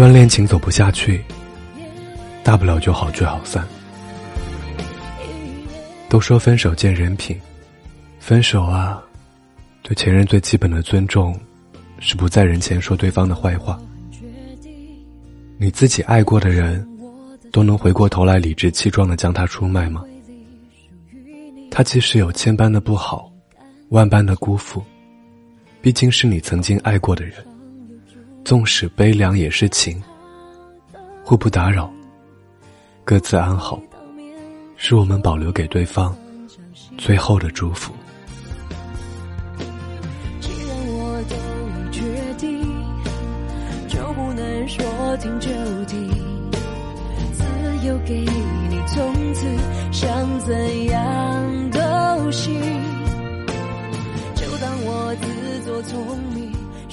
一段恋情走不下去，大不了就好聚好散。都说分手见人品，分手啊，对前任最基本的尊重，是不在人前说对方的坏话。你自己爱过的人，都能回过头来理直气壮的将他出卖吗？他即使有千般的不好，万般的辜负，毕竟是你曾经爱过的人。纵使悲凉也是情，互不打扰，各自安好。是我们保留给对方最后的祝福。既然我都已决定，就不能说停就停，自由给你，从此想怎样都行。就当我自作聪明，